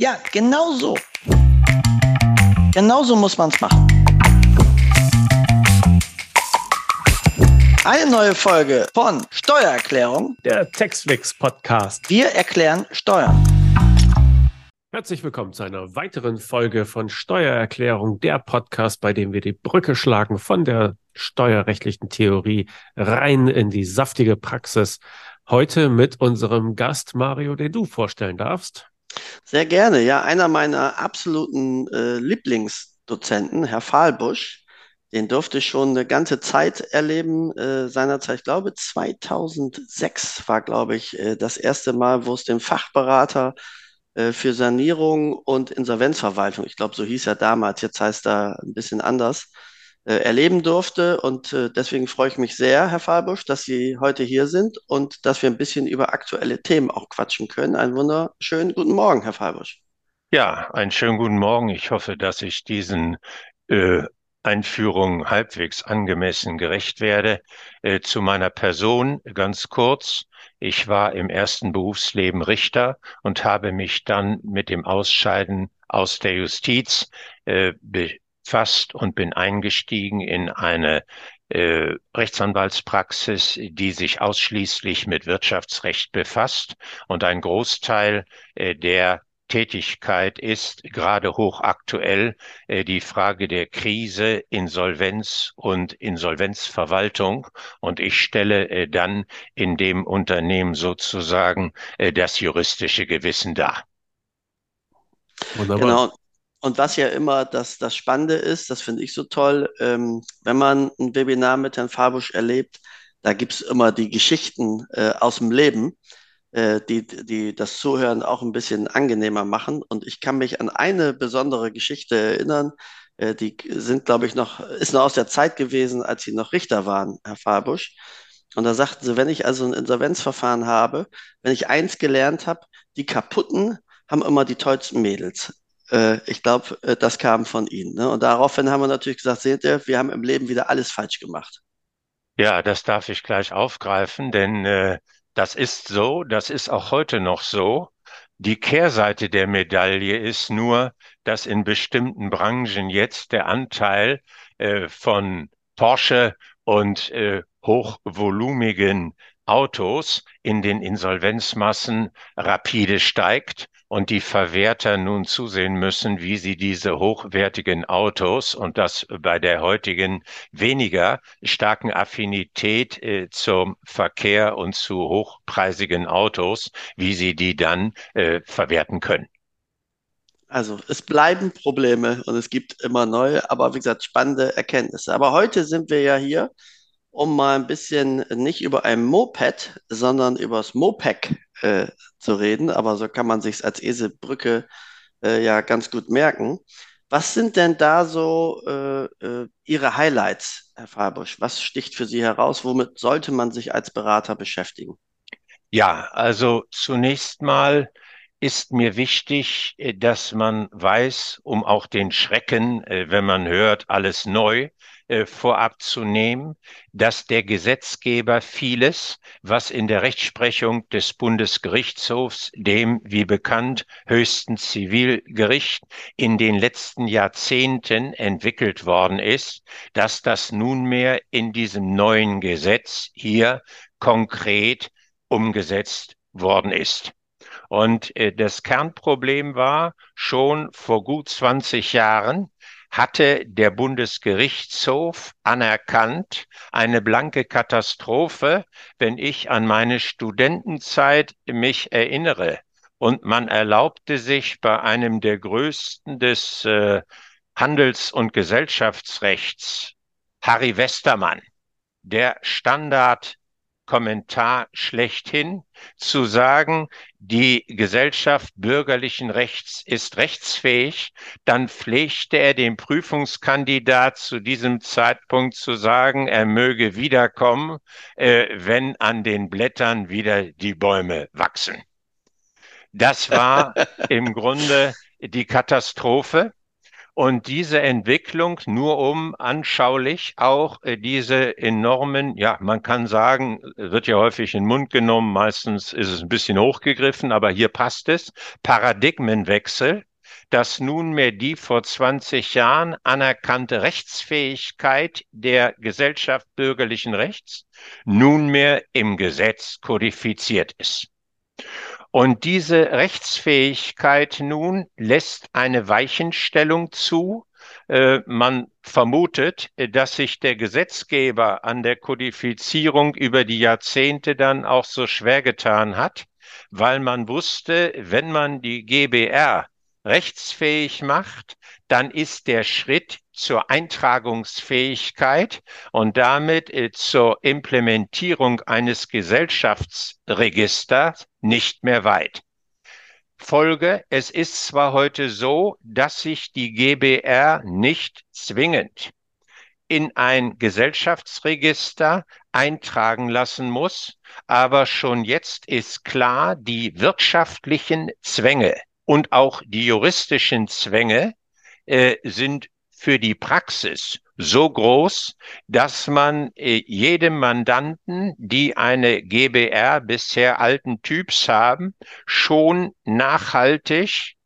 Ja, genau so. Genau so muss man es machen. Eine neue Folge von Steuererklärung, der Textflix Podcast. Wir erklären Steuern. Herzlich willkommen zu einer weiteren Folge von Steuererklärung, der Podcast, bei dem wir die Brücke schlagen von der steuerrechtlichen Theorie rein in die saftige Praxis. Heute mit unserem Gast Mario, den du vorstellen darfst. Sehr gerne. Ja, einer meiner absoluten äh, Lieblingsdozenten, Herr Fahlbusch, den durfte ich schon eine ganze Zeit erleben. Äh, seinerzeit, ich glaube, 2006 war, glaube ich, äh, das erste Mal, wo es den Fachberater äh, für Sanierung und Insolvenzverwaltung, ich glaube, so hieß er damals, jetzt heißt er ein bisschen anders, äh, erleben durfte. Und äh, deswegen freue ich mich sehr, Herr Fahlbusch, dass Sie heute hier sind und dass wir ein bisschen über aktuelle Themen auch quatschen können. Einen wunderschönen guten Morgen, Herr Fahlbusch. Ja, einen schönen guten Morgen. Ich hoffe, dass ich diesen äh, Einführung halbwegs angemessen gerecht werde. Äh, zu meiner Person ganz kurz. Ich war im ersten Berufsleben Richter und habe mich dann mit dem Ausscheiden aus der Justiz äh, befasst und bin eingestiegen in eine äh, Rechtsanwaltspraxis, die sich ausschließlich mit Wirtschaftsrecht befasst und ein Großteil äh, der Tätigkeit ist gerade hochaktuell äh, die Frage der Krise, Insolvenz und Insolvenzverwaltung. Und ich stelle äh, dann in dem Unternehmen sozusagen äh, das juristische Gewissen dar. Wunderbar. Genau. Und was ja immer das, das Spannende ist, das finde ich so toll, ähm, wenn man ein Webinar mit Herrn Fabusch erlebt, da gibt es immer die Geschichten äh, aus dem Leben, äh, die, die das Zuhören auch ein bisschen angenehmer machen. Und ich kann mich an eine besondere Geschichte erinnern, äh, die sind, glaube ich, noch, ist noch aus der Zeit gewesen, als Sie noch Richter waren, Herr Fabusch. Und da sagten sie, wenn ich also ein Insolvenzverfahren habe, wenn ich eins gelernt habe, die kaputten haben immer die tollsten Mädels. Äh, ich glaube, äh, das kam von Ihnen. Ne? Und daraufhin haben wir natürlich gesagt, seht ihr, wir haben im Leben wieder alles falsch gemacht. Ja, das darf ich gleich aufgreifen, denn äh, das ist so, das ist auch heute noch so. Die Kehrseite der Medaille ist nur, dass in bestimmten Branchen jetzt der Anteil äh, von Porsche und äh, hochvolumigen Autos in den Insolvenzmassen rapide steigt und die Verwerter nun zusehen müssen, wie sie diese hochwertigen Autos und das bei der heutigen weniger starken Affinität äh, zum Verkehr und zu hochpreisigen Autos, wie sie die dann äh, verwerten können. Also es bleiben Probleme und es gibt immer neue, aber wie gesagt, spannende Erkenntnisse. Aber heute sind wir ja hier um mal ein bisschen nicht über ein Moped, sondern über das Mopec äh, zu reden. Aber so kann man sich als Eselbrücke äh, ja ganz gut merken. Was sind denn da so äh, äh, Ihre Highlights, Herr Fahrbusch? Was sticht für Sie heraus? Womit sollte man sich als Berater beschäftigen? Ja, also zunächst mal ist mir wichtig, äh, dass man weiß, um auch den Schrecken, äh, wenn man hört, alles neu, äh, vorab zu nehmen, dass der Gesetzgeber vieles, was in der Rechtsprechung des Bundesgerichtshofs, dem wie bekannt höchsten Zivilgericht, in den letzten Jahrzehnten entwickelt worden ist, dass das nunmehr in diesem neuen Gesetz hier konkret umgesetzt worden ist. Und äh, das Kernproblem war schon vor gut 20 Jahren, hatte der Bundesgerichtshof anerkannt, eine blanke Katastrophe, wenn ich an meine Studentenzeit mich erinnere. Und man erlaubte sich bei einem der größten des äh, Handels- und Gesellschaftsrechts, Harry Westermann, der Standard Kommentar schlechthin, zu sagen, die Gesellschaft bürgerlichen Rechts ist rechtsfähig, dann pflegte er dem Prüfungskandidat zu diesem Zeitpunkt zu sagen, er möge wiederkommen, äh, wenn an den Blättern wieder die Bäume wachsen. Das war im Grunde die Katastrophe. Und diese Entwicklung, nur um anschaulich auch äh, diese enormen, ja, man kann sagen, wird ja häufig in den Mund genommen, meistens ist es ein bisschen hochgegriffen, aber hier passt es, Paradigmenwechsel, dass nunmehr die vor 20 Jahren anerkannte Rechtsfähigkeit der Gesellschaft bürgerlichen Rechts nunmehr im Gesetz kodifiziert ist. Und diese Rechtsfähigkeit nun lässt eine Weichenstellung zu. Äh, man vermutet, dass sich der Gesetzgeber an der Kodifizierung über die Jahrzehnte dann auch so schwer getan hat, weil man wusste, wenn man die GBR rechtsfähig macht, dann ist der Schritt zur Eintragungsfähigkeit und damit äh, zur Implementierung eines Gesellschaftsregisters nicht mehr weit. Folge, es ist zwar heute so, dass sich die GBR nicht zwingend in ein Gesellschaftsregister eintragen lassen muss, aber schon jetzt ist klar, die wirtschaftlichen Zwänge und auch die juristischen Zwänge äh, sind für die Praxis so groß, dass man äh, jedem Mandanten, die eine GBR bisher alten Typs haben, schon nachhaltig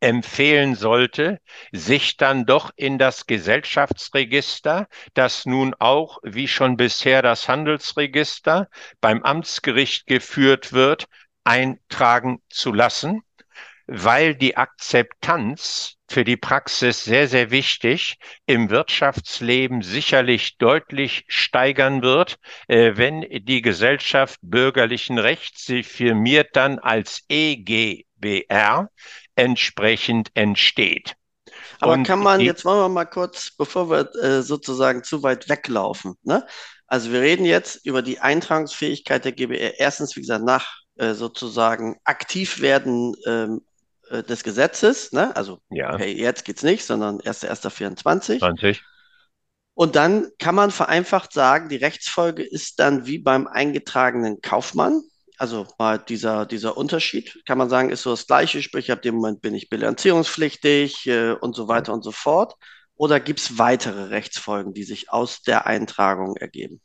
empfehlen sollte, sich dann doch in das Gesellschaftsregister, das nun auch wie schon bisher das Handelsregister beim Amtsgericht geführt wird, eintragen zu lassen weil die Akzeptanz für die Praxis sehr, sehr wichtig im Wirtschaftsleben sicherlich deutlich steigern wird, äh, wenn die Gesellschaft bürgerlichen Rechts sie firmiert dann als EGBR entsprechend entsteht. Aber Und kann man, jetzt wollen wir mal kurz, bevor wir äh, sozusagen zu weit weglaufen, ne? Also wir reden jetzt über die Eintragungsfähigkeit der GBR. Erstens, wie gesagt, nach äh, sozusagen aktiv werden ähm, äh, des Gesetzes, ne? also ja. okay, jetzt geht's nicht, sondern 1.1.24. 20. Und dann kann man vereinfacht sagen, die Rechtsfolge ist dann wie beim eingetragenen Kaufmann. Also mal dieser, dieser Unterschied, kann man sagen, ist so das Gleiche, sprich ab dem Moment bin ich bilanzierungspflichtig äh, und so weiter und so fort. Oder gibt es weitere Rechtsfolgen, die sich aus der Eintragung ergeben?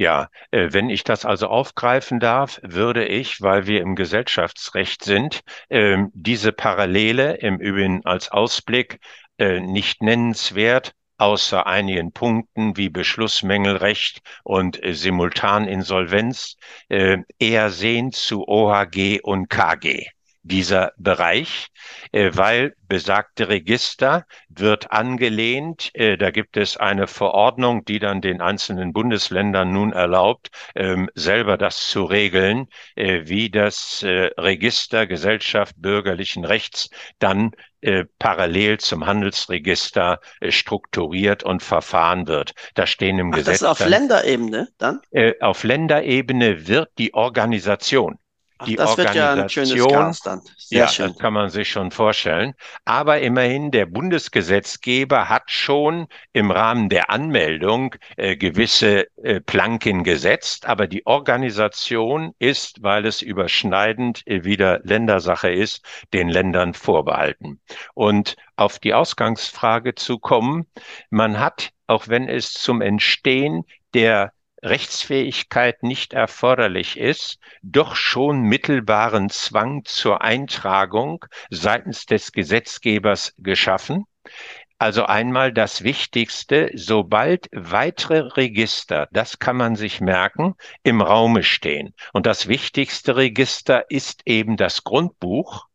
Ja, äh, wenn ich das also aufgreifen darf, würde ich, weil wir im Gesellschaftsrecht sind, ähm, diese Parallele im Übrigen als Ausblick äh, nicht nennenswert, außer einigen Punkten wie Beschlussmängelrecht und äh, Simultaninsolvenz, eher sehen zu OHG und KG dieser Bereich, äh, weil besagte Register wird angelehnt. Äh, da gibt es eine Verordnung, die dann den einzelnen Bundesländern nun erlaubt, ähm, selber das zu regeln, äh, wie das äh, Register Gesellschaft bürgerlichen Rechts dann äh, parallel zum Handelsregister äh, strukturiert und verfahren wird. Da stehen im Ach, Gesetz. Das ist auf dann, Länderebene dann? auf Länderebene wird die Organisation Ach, die das Organisation, wird ja ein schönes Chaos dann. Sehr ja, schön. das kann man sich schon vorstellen. Aber immerhin, der Bundesgesetzgeber hat schon im Rahmen der Anmeldung äh, gewisse äh, Planken gesetzt. Aber die Organisation ist, weil es überschneidend äh, wieder Ländersache ist, den Ländern vorbehalten. Und auf die Ausgangsfrage zu kommen, man hat, auch wenn es zum Entstehen der Rechtsfähigkeit nicht erforderlich ist, doch schon mittelbaren Zwang zur Eintragung seitens des Gesetzgebers geschaffen. Also einmal das Wichtigste, sobald weitere Register, das kann man sich merken, im Raume stehen. Und das wichtigste Register ist eben das Grundbuch,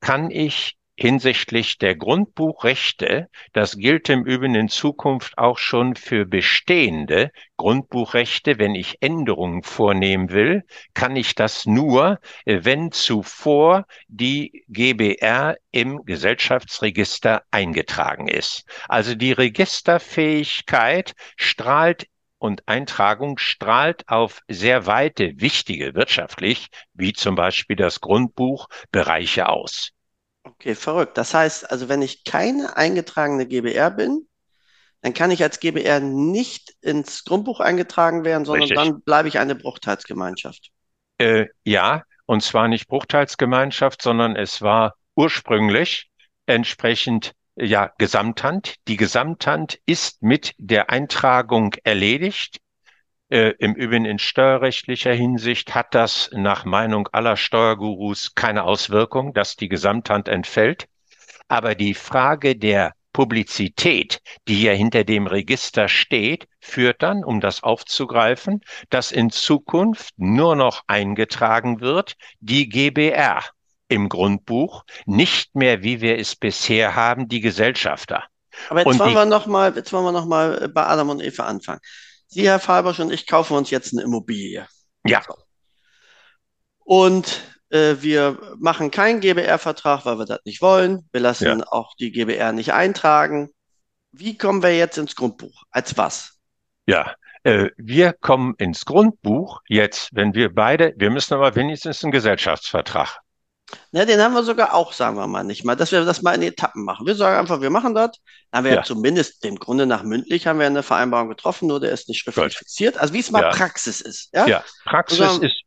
kann ich hinsichtlich der Grundbuchrechte, das gilt im Übrigen in Zukunft auch schon für bestehende Grundbuchrechte, wenn ich Änderungen vornehmen will, kann ich das nur, äh, wenn zuvor die GBR im Gesellschaftsregister eingetragen ist. Also die Registerfähigkeit strahlt und Eintragung strahlt auf sehr weite, wichtige wirtschaftlich, wie zum Beispiel das Grundbuch, Bereiche aus. Okay, verrückt. Das heißt, also wenn ich keine eingetragene GBR bin, dann kann ich als GBR nicht ins Grundbuch eingetragen werden, sondern Richtig. dann bleibe ich eine Bruchteilsgemeinschaft. Äh, ja, und zwar nicht Bruchteilsgemeinschaft, sondern es war ursprünglich entsprechend ja, Gesamthand. Die Gesamthand ist mit der Eintragung erledigt. Äh, Im Übrigen in steuerrechtlicher Hinsicht hat das nach Meinung aller Steuergurus keine Auswirkung, dass die Gesamthand entfällt. Aber die Frage der Publizität, die ja hinter dem Register steht, führt dann, um das aufzugreifen, dass in Zukunft nur noch eingetragen wird die GBR im Grundbuch, nicht mehr, wie wir es bisher haben, die Gesellschafter. Aber jetzt und wollen die, wir noch mal, jetzt wollen wir noch mal bei Adam und Eva anfangen. Sie, Herr Fabersch und ich kaufen uns jetzt eine Immobilie. Ja. Und äh, wir machen keinen GBR-Vertrag, weil wir das nicht wollen. Wir lassen ja. auch die GBR nicht eintragen. Wie kommen wir jetzt ins Grundbuch? Als was? Ja, äh, wir kommen ins Grundbuch jetzt, wenn wir beide, wir müssen aber wenigstens einen Gesellschaftsvertrag Ne, den haben wir sogar auch, sagen wir mal nicht mal, dass wir das mal in Etappen machen. Wir sagen einfach, wir machen das. Dann haben wir ja. ja zumindest dem Grunde nach mündlich haben wir eine Vereinbarung getroffen, nur der ist nicht schriftlich fixiert. Also wie es mal ja. Praxis ist. Ja, ja. Praxis sagen, ist.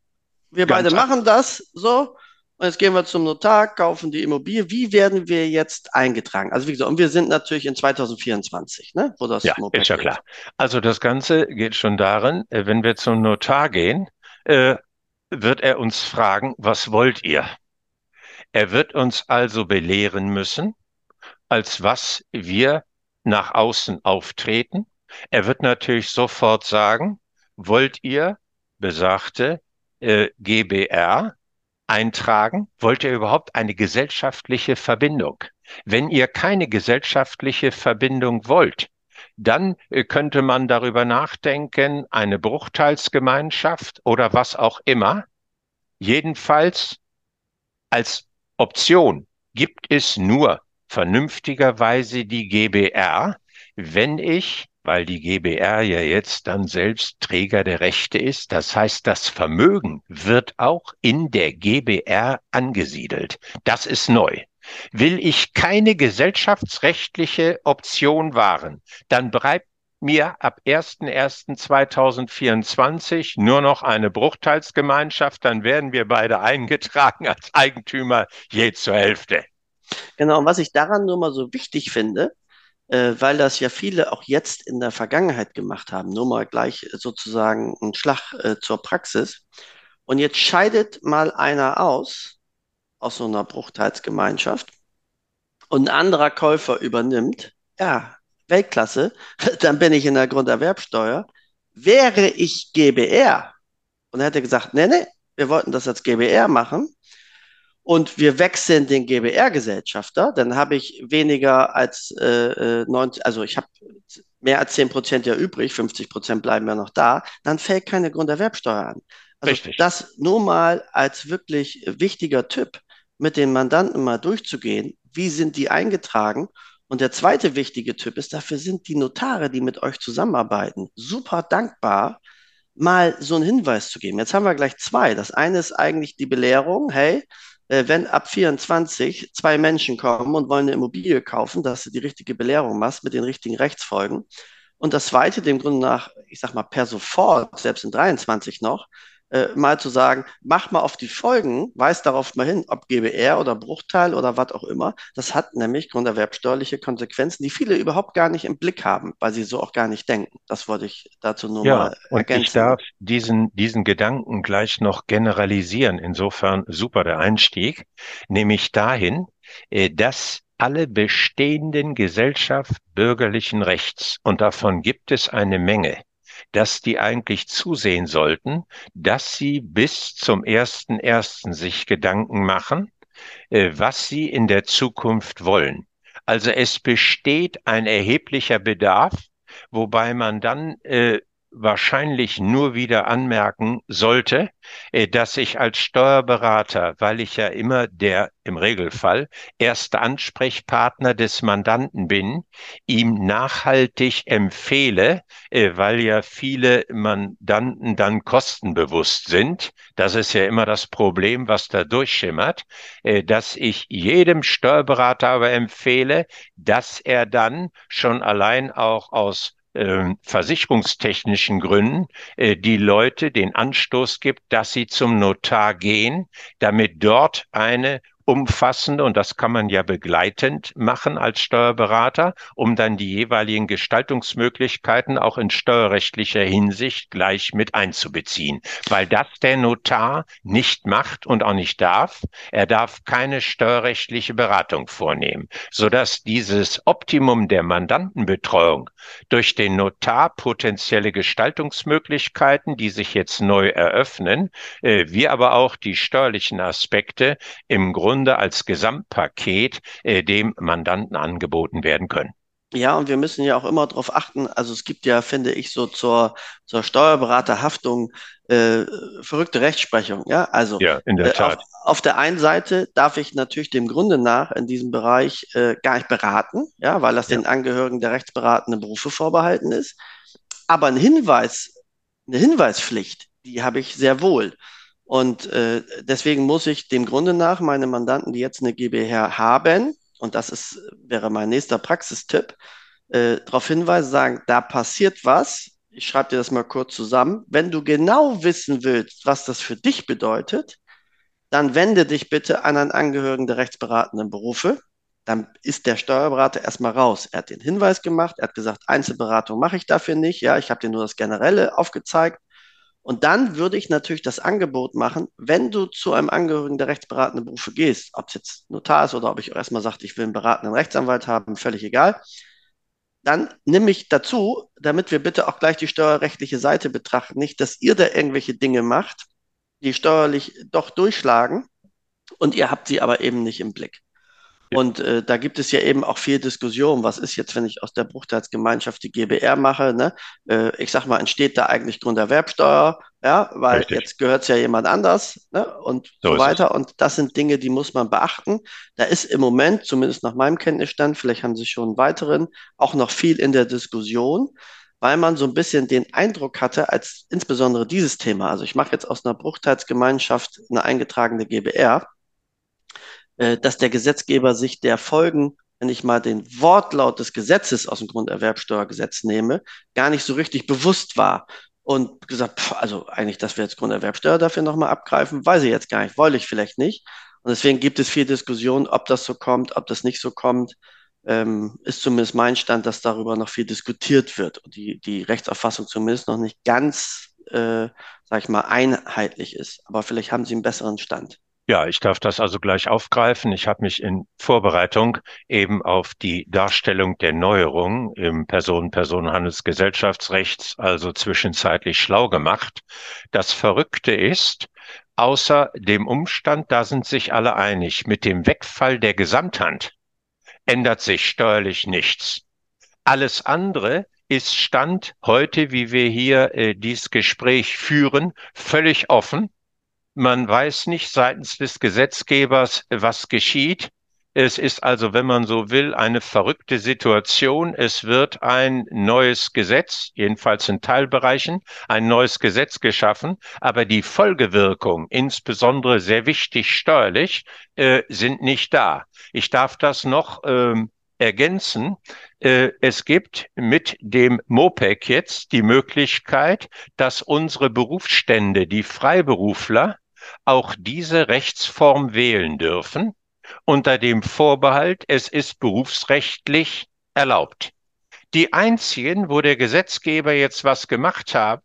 Wir beide machen das so. Und jetzt gehen wir zum Notar, kaufen die Immobilie. Wie werden wir jetzt eingetragen? Also wie gesagt, und wir sind natürlich in 2024, ne, wo das ja, Moped ist ja klar. Also das Ganze geht schon darin, äh, wenn wir zum Notar gehen, äh, wird er uns fragen, was wollt ihr? Er wird uns also belehren müssen, als was wir nach außen auftreten. Er wird natürlich sofort sagen, wollt ihr besagte äh, GBR eintragen? Wollt ihr überhaupt eine gesellschaftliche Verbindung? Wenn ihr keine gesellschaftliche Verbindung wollt, dann äh, könnte man darüber nachdenken, eine Bruchteilsgemeinschaft oder was auch immer. Jedenfalls als Option gibt es nur vernünftigerweise die GBR, wenn ich, weil die GBR ja jetzt dann selbst Träger der Rechte ist, das heißt, das Vermögen wird auch in der GBR angesiedelt. Das ist neu. Will ich keine gesellschaftsrechtliche Option wahren, dann bleibt mir ab 01.01.2024 nur noch eine Bruchteilsgemeinschaft, dann werden wir beide eingetragen als Eigentümer je zur Hälfte. Genau, und was ich daran nur mal so wichtig finde, äh, weil das ja viele auch jetzt in der Vergangenheit gemacht haben, nur mal gleich sozusagen ein Schlag äh, zur Praxis. Und jetzt scheidet mal einer aus, aus so einer Bruchteilsgemeinschaft, und ein anderer Käufer übernimmt, ja, Weltklasse, dann bin ich in der Grunderwerbsteuer. Wäre ich GBR, und er hätte gesagt, nee, nee, wir wollten das als GBR machen, und wir wechseln den GBR-Gesellschafter, dann habe ich weniger als äh, 90, äh, also ich habe mehr als 10 Prozent ja übrig, 50 Prozent bleiben ja noch da, dann fällt keine Grunderwerbsteuer an. Also Richtig. das nur mal als wirklich wichtiger Tipp, mit den Mandanten mal durchzugehen, wie sind die eingetragen und der zweite wichtige Tipp ist, dafür sind die Notare, die mit euch zusammenarbeiten, super dankbar, mal so einen Hinweis zu geben. Jetzt haben wir gleich zwei. Das eine ist eigentlich die Belehrung, hey, äh, wenn ab 24 zwei Menschen kommen und wollen eine Immobilie kaufen, dass du die richtige Belehrung machst mit den richtigen Rechtsfolgen. Und das zweite, dem Grunde nach, ich sag mal, per sofort, selbst in 23 noch, äh, mal zu sagen, mach mal auf die Folgen, weist darauf mal hin, ob GBR oder Bruchteil oder was auch immer. Das hat nämlich grunderwerbsteuerliche Konsequenzen, die viele überhaupt gar nicht im Blick haben, weil sie so auch gar nicht denken. Das wollte ich dazu nur ja, mal ergänzen. Und ich darf diesen, diesen Gedanken gleich noch generalisieren. Insofern super der Einstieg, nämlich dahin, äh, dass alle bestehenden Gesellschaft bürgerlichen Rechts, und davon gibt es eine Menge, dass die eigentlich zusehen sollten, dass sie bis zum ersten ersten sich Gedanken machen, äh, was sie in der Zukunft wollen. Also es besteht ein erheblicher Bedarf, wobei man dann äh, wahrscheinlich nur wieder anmerken sollte, äh, dass ich als Steuerberater, weil ich ja immer der im Regelfall erste Ansprechpartner des Mandanten bin, ihm nachhaltig empfehle, äh, weil ja viele Mandanten dann kostenbewusst sind. Das ist ja immer das Problem, was da durchschimmert, äh, dass ich jedem Steuerberater aber empfehle, dass er dann schon allein auch aus äh, versicherungstechnischen Gründen äh, die Leute den Anstoß gibt, dass sie zum Notar gehen, damit dort eine umfassende und das kann man ja begleitend machen als Steuerberater, um dann die jeweiligen Gestaltungsmöglichkeiten auch in steuerrechtlicher Hinsicht gleich mit einzubeziehen, weil das der Notar nicht macht und auch nicht darf. Er darf keine steuerrechtliche Beratung vornehmen, sodass dieses Optimum der Mandantenbetreuung durch den Notar potenzielle Gestaltungsmöglichkeiten, die sich jetzt neu eröffnen, äh, wir aber auch die steuerlichen Aspekte im Grunde Grunde als Gesamtpaket äh, dem Mandanten angeboten werden können. Ja, und wir müssen ja auch immer darauf achten, also es gibt ja, finde ich, so zur, zur Steuerberaterhaftung äh, verrückte Rechtsprechung. Ja, also ja, in der Tat. Äh, auf, auf, der einen Seite darf ich natürlich dem Grunde nach in diesem Bereich äh, gar nicht beraten, ja, weil das ja. den Angehörigen der rechtsberatenden Berufe vorbehalten ist. Aber ein Hinweis, eine Hinweispflicht, die habe ich sehr wohl. Und äh, deswegen muss ich dem Grunde nach meine Mandanten, die jetzt eine GbR haben, und das ist, wäre mein nächster Praxistipp, äh, darauf hinweisen, sagen, da passiert was. Ich schreibe dir das mal kurz zusammen. Wenn du genau wissen willst, was das für dich bedeutet, dann wende dich bitte an einen Angehörigen der rechtsberatenden Berufe. Dann ist der Steuerberater erstmal raus. Er hat den Hinweis gemacht, er hat gesagt, Einzelberatung mache ich dafür nicht. Ja, ich habe dir nur das Generelle aufgezeigt. Und dann würde ich natürlich das Angebot machen, wenn du zu einem Angehörigen der rechtsberatenden Berufe gehst, ob es jetzt Notar ist oder ob ich erstmal sage, ich will einen beratenden Rechtsanwalt haben, völlig egal, dann nimm mich dazu, damit wir bitte auch gleich die steuerrechtliche Seite betrachten. Nicht, dass ihr da irgendwelche Dinge macht, die steuerlich doch durchschlagen und ihr habt sie aber eben nicht im Blick. Und äh, da gibt es ja eben auch viel Diskussion. Was ist jetzt, wenn ich aus der Bruchteilsgemeinschaft die GBR mache? Ne? Äh, ich sag mal, entsteht da eigentlich Grunderwerbsteuer? Ja, weil Richtig. jetzt gehört es ja jemand anders ne? und so, so weiter. Und das sind Dinge, die muss man beachten. Da ist im Moment, zumindest nach meinem Kenntnisstand, vielleicht haben Sie schon einen weiteren, auch noch viel in der Diskussion weil man so ein bisschen den Eindruck hatte, als insbesondere dieses Thema, also ich mache jetzt aus einer Bruchteilsgemeinschaft eine eingetragene GBR, äh, dass der Gesetzgeber sich der Folgen, wenn ich mal den Wortlaut des Gesetzes aus dem Grunderwerbsteuergesetz nehme, gar nicht so richtig bewusst war und gesagt, pff, also eigentlich, dass wir jetzt Grunderwerbsteuer dafür nochmal abgreifen, weiß ich jetzt gar nicht, wollte ich vielleicht nicht. Und deswegen gibt es viel Diskussion, ob das so kommt, ob das nicht so kommt. Ähm, ist zumindest mein Stand, dass darüber noch viel diskutiert wird und die, die Rechtsauffassung zumindest noch nicht ganz, äh, sag ich mal, einheitlich ist. Aber vielleicht haben Sie einen besseren Stand. Ja, ich darf das also gleich aufgreifen. Ich habe mich in Vorbereitung eben auf die Darstellung der Neuerungen im Personen-Personenhandelsgesellschaftsrechts also zwischenzeitlich schlau gemacht. Das Verrückte ist, außer dem Umstand, da sind sich alle einig, mit dem Wegfall der Gesamthand ändert sich steuerlich nichts. Alles andere ist Stand heute, wie wir hier äh, dieses Gespräch führen, völlig offen man weiß nicht seitens des Gesetzgebers, was geschieht. Es ist also, wenn man so will, eine verrückte Situation. Es wird ein neues Gesetz, jedenfalls in Teilbereichen, ein neues Gesetz geschaffen, aber die Folgewirkung, insbesondere sehr wichtig steuerlich, äh, sind nicht da. Ich darf das noch ähm, ergänzen. Äh, es gibt mit dem MOPEC jetzt die Möglichkeit, dass unsere Berufsstände, die Freiberufler, auch diese Rechtsform wählen dürfen, unter dem Vorbehalt, es ist berufsrechtlich erlaubt. Die einzigen, wo der Gesetzgeber jetzt was gemacht hat,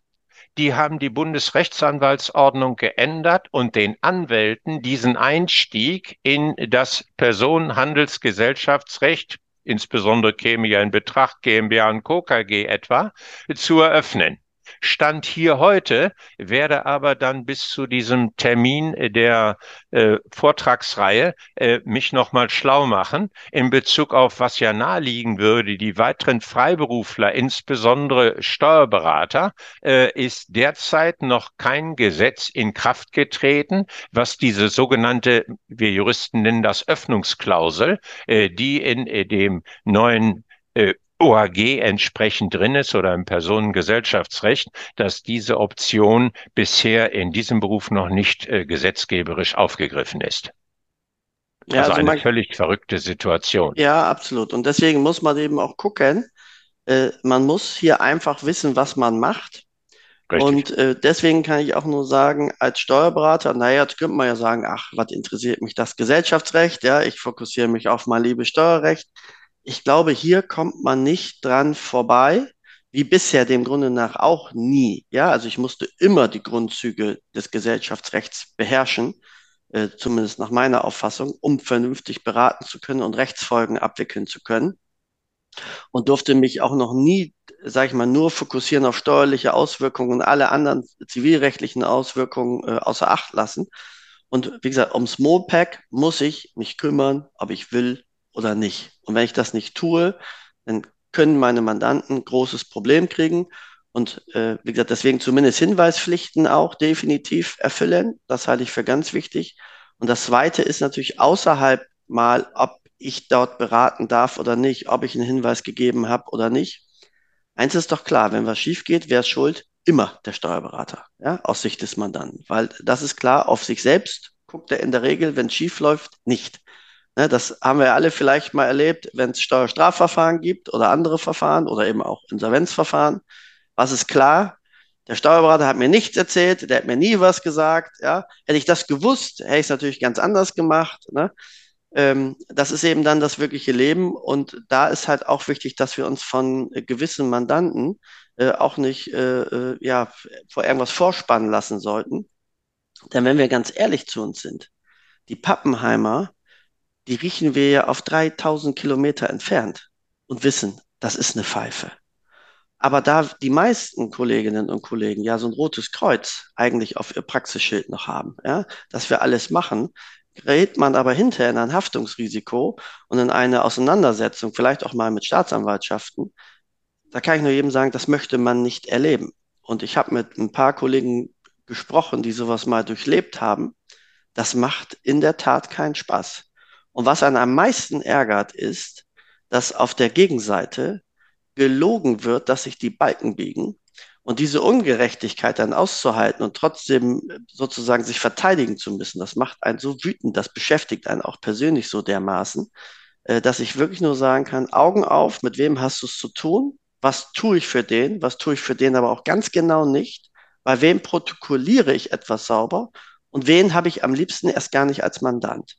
die haben die Bundesrechtsanwaltsordnung geändert und den Anwälten diesen Einstieg in das Personenhandelsgesellschaftsrecht, insbesondere käme ja in Betracht GmbH und Co. KG etwa, zu eröffnen. Stand hier heute, werde aber dann bis zu diesem Termin der äh, Vortragsreihe äh, mich nochmal schlau machen in Bezug auf, was ja naheliegen würde, die weiteren Freiberufler, insbesondere Steuerberater, äh, ist derzeit noch kein Gesetz in Kraft getreten, was diese sogenannte, wir Juristen nennen das Öffnungsklausel, äh, die in äh, dem neuen äh, OAG entsprechend drin ist oder im Personengesellschaftsrecht, dass diese Option bisher in diesem Beruf noch nicht äh, gesetzgeberisch aufgegriffen ist. Ja, also, also eine man, völlig verrückte Situation. Ja, absolut. Und deswegen muss man eben auch gucken, äh, man muss hier einfach wissen, was man macht. Richtig. Und äh, deswegen kann ich auch nur sagen, als Steuerberater, naja, jetzt könnte man ja sagen, ach, was interessiert mich das Gesellschaftsrecht? Ja, ich fokussiere mich auf mein liebes Steuerrecht. Ich glaube, hier kommt man nicht dran vorbei, wie bisher dem Grunde nach auch nie. Ja, also ich musste immer die Grundzüge des Gesellschaftsrechts beherrschen, äh, zumindest nach meiner Auffassung, um vernünftig beraten zu können und Rechtsfolgen abwickeln zu können und durfte mich auch noch nie, sage ich mal, nur fokussieren auf steuerliche Auswirkungen und alle anderen zivilrechtlichen Auswirkungen äh, außer Acht lassen. Und wie gesagt, ums Mopack muss ich mich kümmern, ob ich will oder nicht. Und wenn ich das nicht tue, dann können meine Mandanten großes Problem kriegen. Und äh, wie gesagt, deswegen zumindest Hinweispflichten auch definitiv erfüllen. Das halte ich für ganz wichtig. Und das Zweite ist natürlich außerhalb mal, ob ich dort beraten darf oder nicht, ob ich einen Hinweis gegeben habe oder nicht. Eins ist doch klar, wenn was schief geht, wer ist schuld? Immer der Steuerberater, ja, aus Sicht des Mandanten. Weil das ist klar, auf sich selbst guckt er in der Regel, wenn es schief läuft, nicht. Ne, das haben wir alle vielleicht mal erlebt, wenn es Steuerstrafverfahren gibt oder andere Verfahren oder eben auch Insolvenzverfahren. Was ist klar? Der Steuerberater hat mir nichts erzählt, der hat mir nie was gesagt. Ja. Hätte ich das gewusst, hätte ich es natürlich ganz anders gemacht. Ne? ähm, das ist eben dann das wirkliche Leben. Und da ist halt auch wichtig, dass wir uns von äh, gewissen Mandanten äh, auch nicht äh, äh, ja, vor irgendwas vorspannen lassen sollten. Denn wenn wir ganz ehrlich zu uns sind, die Pappenheimer, die riechen wir ja auf 3000 Kilometer entfernt und wissen, das ist eine Pfeife. Aber da die meisten Kolleginnen und Kollegen ja so ein rotes Kreuz eigentlich auf ihr Praxisschild noch haben, ja, dass wir alles machen, gerät man aber hinterher in ein Haftungsrisiko und in eine Auseinandersetzung, vielleicht auch mal mit Staatsanwaltschaften, da kann ich nur jedem sagen, das möchte man nicht erleben. Und ich habe mit ein paar Kollegen gesprochen, die sowas mal durchlebt haben. Das macht in der Tat keinen Spaß. Und was einen am meisten ärgert, ist, dass auf der Gegenseite gelogen wird, dass sich die Balken biegen und diese Ungerechtigkeit dann auszuhalten und trotzdem sozusagen sich verteidigen zu müssen, das macht einen so wütend, das beschäftigt einen auch persönlich so dermaßen, äh, dass ich wirklich nur sagen kann, Augen auf, mit wem hast du es zu tun? Was tue ich für den? Was tue ich für den aber auch ganz genau nicht? Bei wem protokolliere ich etwas sauber? Und wen habe ich am liebsten erst gar nicht als Mandant?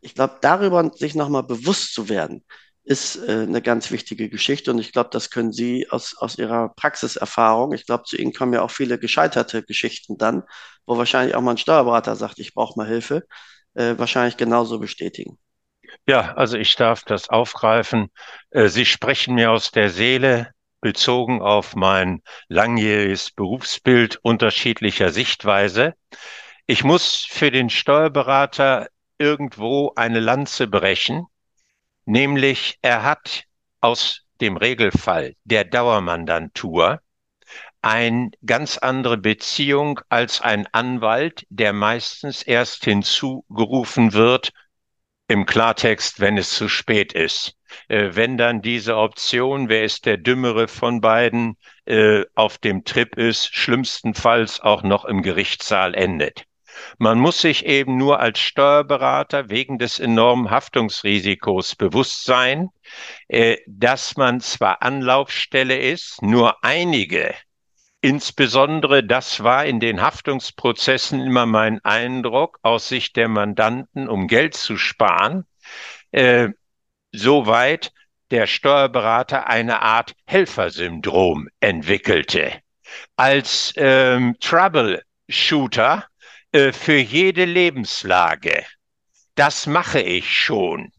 Ich glaube, darüber sich nochmal bewusst zu werden, ist äh, eine ganz wichtige Geschichte und ich glaube, das können Sie aus, aus Ihrer Praxiserfahrung, ich glaube, zu Ihnen kommen ja auch viele gescheiterte Geschichten dann, wo wahrscheinlich auch mal ein Steuerberater sagt, ich brauche mal Hilfe, äh, wahrscheinlich genauso bestätigen. Ja, also ich darf das aufgreifen. Äh, Sie sprechen mir aus der Seele, bezogen auf mein langjähriges Berufsbild unterschiedlicher Sichtweise. Ich muss für den Steuerberater irgendwo eine Lanze brechen Nämlich, er hat aus dem Regelfall der Dauermandantur eine ganz andere Beziehung als ein Anwalt, der meistens erst hinzugerufen wird, im Klartext, wenn es zu spät ist. Äh, wenn dann diese Option, wer ist der Dümmere von beiden, äh, auf dem Trip ist, schlimmstenfalls auch noch im Gerichtssaal endet. Man muss sich eben nur als Steuerberater wegen des enormen Haftungsrisikos bewusst sein, äh, dass man zwar Anlaufstelle ist, nur einige Insbesondere das war in den Haftungsprozessen immer mein Eindruck aus Sicht der Mandanten, um Geld zu sparen, äh, soweit der Steuerberater eine Art Helfersyndrom entwickelte. Als ähm, Troubleshooter äh, für jede Lebenslage. Das mache ich schon.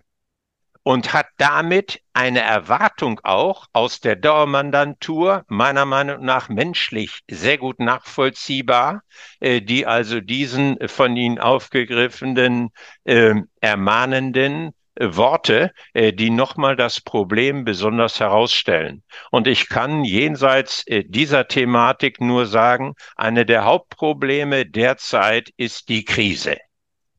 Und hat damit eine Erwartung auch aus der Dauermandantur, meiner Meinung nach menschlich sehr gut nachvollziehbar, äh, die also diesen von Ihnen aufgegriffenen, äh, ermahnenden Worte, äh, die nochmal das Problem besonders herausstellen. Und ich kann jenseits äh, dieser Thematik nur sagen, eine der Hauptprobleme derzeit ist die Krise.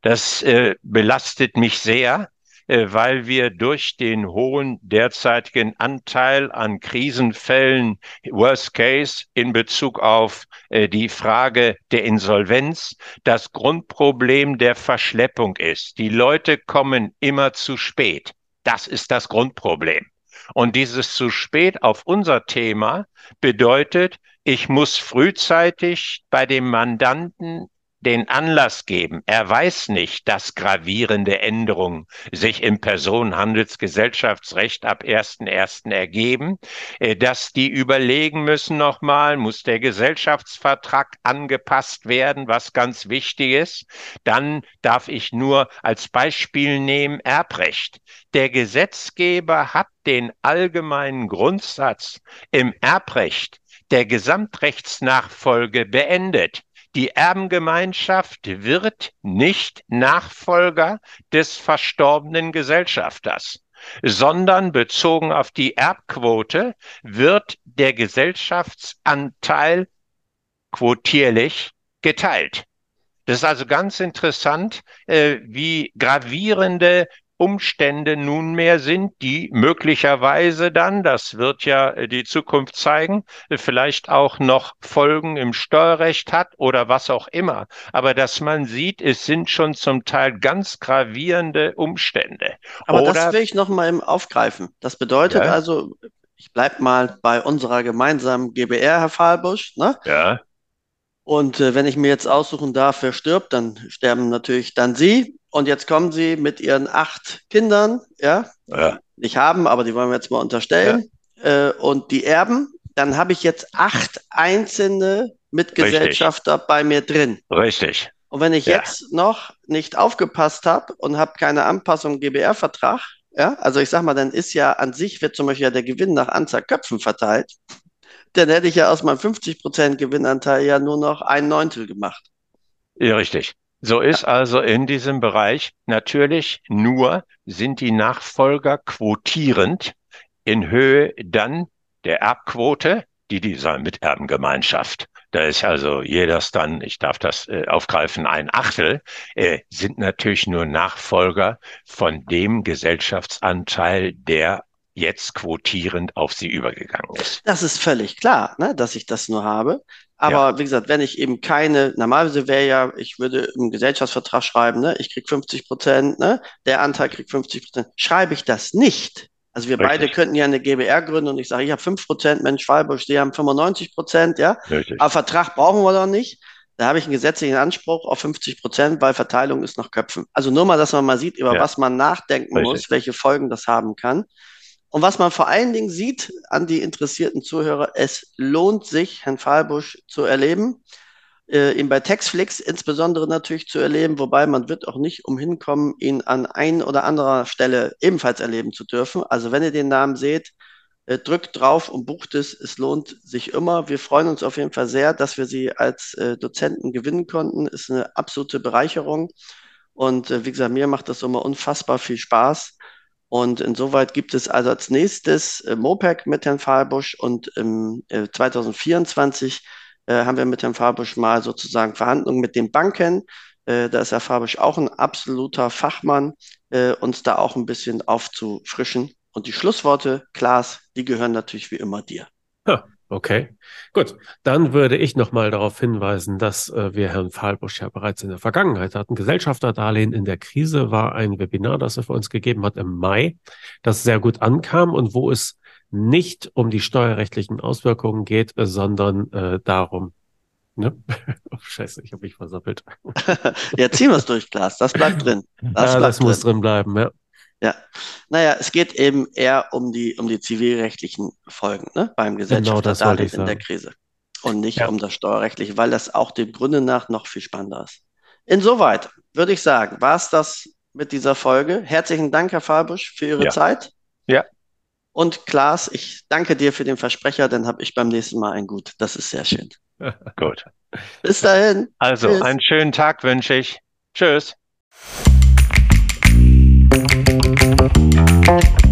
Das äh, belastet mich sehr. Äh, weil wir durch den hohen derzeitigen Anteil an Krisenfällen, Worst Case in Bezug auf äh, die Frage der Insolvenz, das Grundproblem der Verschleppung ist. Die Leute kommen immer zu spät. Das ist das Grundproblem. Und dieses zu spät auf unser Thema bedeutet, Ich muss frühzeitig bei dem Mandanten den Anlass geben. Er weiß nicht, dass gravierende Änderungen sich im Personenhandelsgesellschaftsrecht ab 1.1. ergeben, äh, dass die überlegen müssen nochmal, muss der Gesellschaftsvertrag angepasst werden, was ganz wichtig ist. Dann darf ich nur als Beispiel nehmen Erbrecht. Der Gesetzgeber hat den allgemeinen Grundsatz im Erbrecht der Gesamtrechtsnachfolge beendet. Die Erbengemeinschaft wird nicht Nachfolger des verstorbenen Gesellschafters, sondern bezogen auf die Erbquote wird der Gesellschaftsanteil quotierlich geteilt. Das ist also ganz interessant, äh, wie gravierende Umstände nunmehr sind, die möglicherweise dann, das wird ja äh, die Zukunft zeigen, vielleicht auch noch Folgen im Steuerrecht hat oder was auch immer. Aber dass man sieht, es sind schon zum Teil ganz gravierende Umstände. Aber oder, das will ich noch mal aufgreifen. Das bedeutet ja. also, ich bleibe mal bei unserer gemeinsamen GBR, Herr Fahlbusch, ne? Ja. Und äh, wenn ich mir jetzt aussuchen darf, wer stirbt, dann sterben natürlich dann Sie. Und jetzt kommen sie mit ihren acht Kindern, ja, ja. nicht haben, aber die wollen wir jetzt mal unterstellen, ja. äh, und die erben. Dann habe ich jetzt acht einzelne Mitgesellschafter Richtig. bei mir drin. Richtig. Und wenn ich ja. jetzt noch nicht aufgepasst habe und habe keine Anpassung im GBR-Vertrag, ja, also ich sag mal, dann ist ja an sich, wird zum Beispiel ja der Gewinn nach Anzahl Köpfen verteilt, dann hätte ich ja aus meinem 50% Gewinnanteil ja nur noch ein Neuntel gemacht. Ja, richtig. So ist also in diesem Bereich natürlich nur sind die Nachfolger quotierend in Höhe dann der Erbquote, die dieser Miterbengemeinschaft. Da ist also jedes dann, ich darf das äh, aufgreifen, ein Achtel, äh, sind natürlich nur Nachfolger von dem Gesellschaftsanteil, der jetzt quotierend auf sie übergegangen ist. Das ist völlig klar, ne, dass ich das nur habe. Aber ja. wie gesagt, wenn ich eben keine, normalerweise wäre ja, ich würde im Gesellschaftsvertrag schreiben, ne, ich krieg 50 Prozent, ne, der Anteil kriegt 50 Prozent. Schreibe ich das nicht, also wir Richtig. beide könnten ja eine GBR gründen und ich sage, ich habe 5 Prozent, Mensch, Freiburg, die haben 95 Prozent, ja. Richtig. Aber Vertrag brauchen wir doch nicht. Da habe ich einen gesetzlichen Anspruch auf 50 Prozent, weil Verteilung ist nach Köpfen. Also nur mal, dass man mal sieht, über ja. was man nachdenken Richtig. muss, welche Folgen das haben kann. Und was man vor allen Dingen sieht an die interessierten Zuhörer, es lohnt sich, Herrn Fahlbusch zu erleben, äh, ihn bei Textflix insbesondere natürlich zu erleben, wobei man wird auch nicht umhin kommen, ihn an ein oder anderer Stelle ebenfalls erleben zu dürfen. Also wenn ihr den Namen seht, äh, drückt drauf und bucht es. Es lohnt sich immer. Wir freuen uns auf jeden Fall sehr, dass wir Sie als äh, Dozenten gewinnen konnten. Ist eine absolute Bereicherung. Und äh, wie gesagt, mir macht das immer unfassbar viel Spaß. Und insoweit gibt es also als nächstes äh, MOPEC mit Herrn Fahlbusch und im äh, 2024 äh, haben wir mit Herrn Fahlbusch mal sozusagen Verhandlungen mit den Banken. Äh, da ist Herr Fahlbusch auch ein absoluter Fachmann, äh, uns da auch ein bisschen aufzufrischen. Und die Schlussworte, Klaas, die gehören natürlich wie immer dir. Ja, Okay, gut. Dann würde ich nochmal darauf hinweisen, dass äh, wir Herrn Fahlbusch ja bereits in der Vergangenheit hatten. Gesellschafterdarlehen in der Krise war ein Webinar, das er für uns gegeben hat im Mai, das sehr gut ankam und wo es nicht um die steuerrechtlichen Auswirkungen geht, sondern äh, darum, Ne? Oh, scheiße, ich habe mich versappelt. ja, ziehen wir es durch, Glas. Das bleibt drin. Das, ja, bleibt das drin. muss drin bleiben, ja. Ja, naja, es geht eben eher um die, um die zivilrechtlichen Folgen ne? beim Gesellschaftsdarlehen genau, in der Krise und nicht ja. um das Steuerrechtliche, weil das auch dem Grunde nach noch viel spannender ist. Insoweit würde ich sagen, war es das mit dieser Folge. Herzlichen Dank, Herr Fabusch, für Ihre ja. Zeit. Ja. Und Klaas, ich danke dir für den Versprecher, dann habe ich beim nächsten Mal ein Gut. Das ist sehr schön. Gut. Bis dahin. Also, Tschüss. einen schönen Tag wünsche ich. Tschüss. Thank you.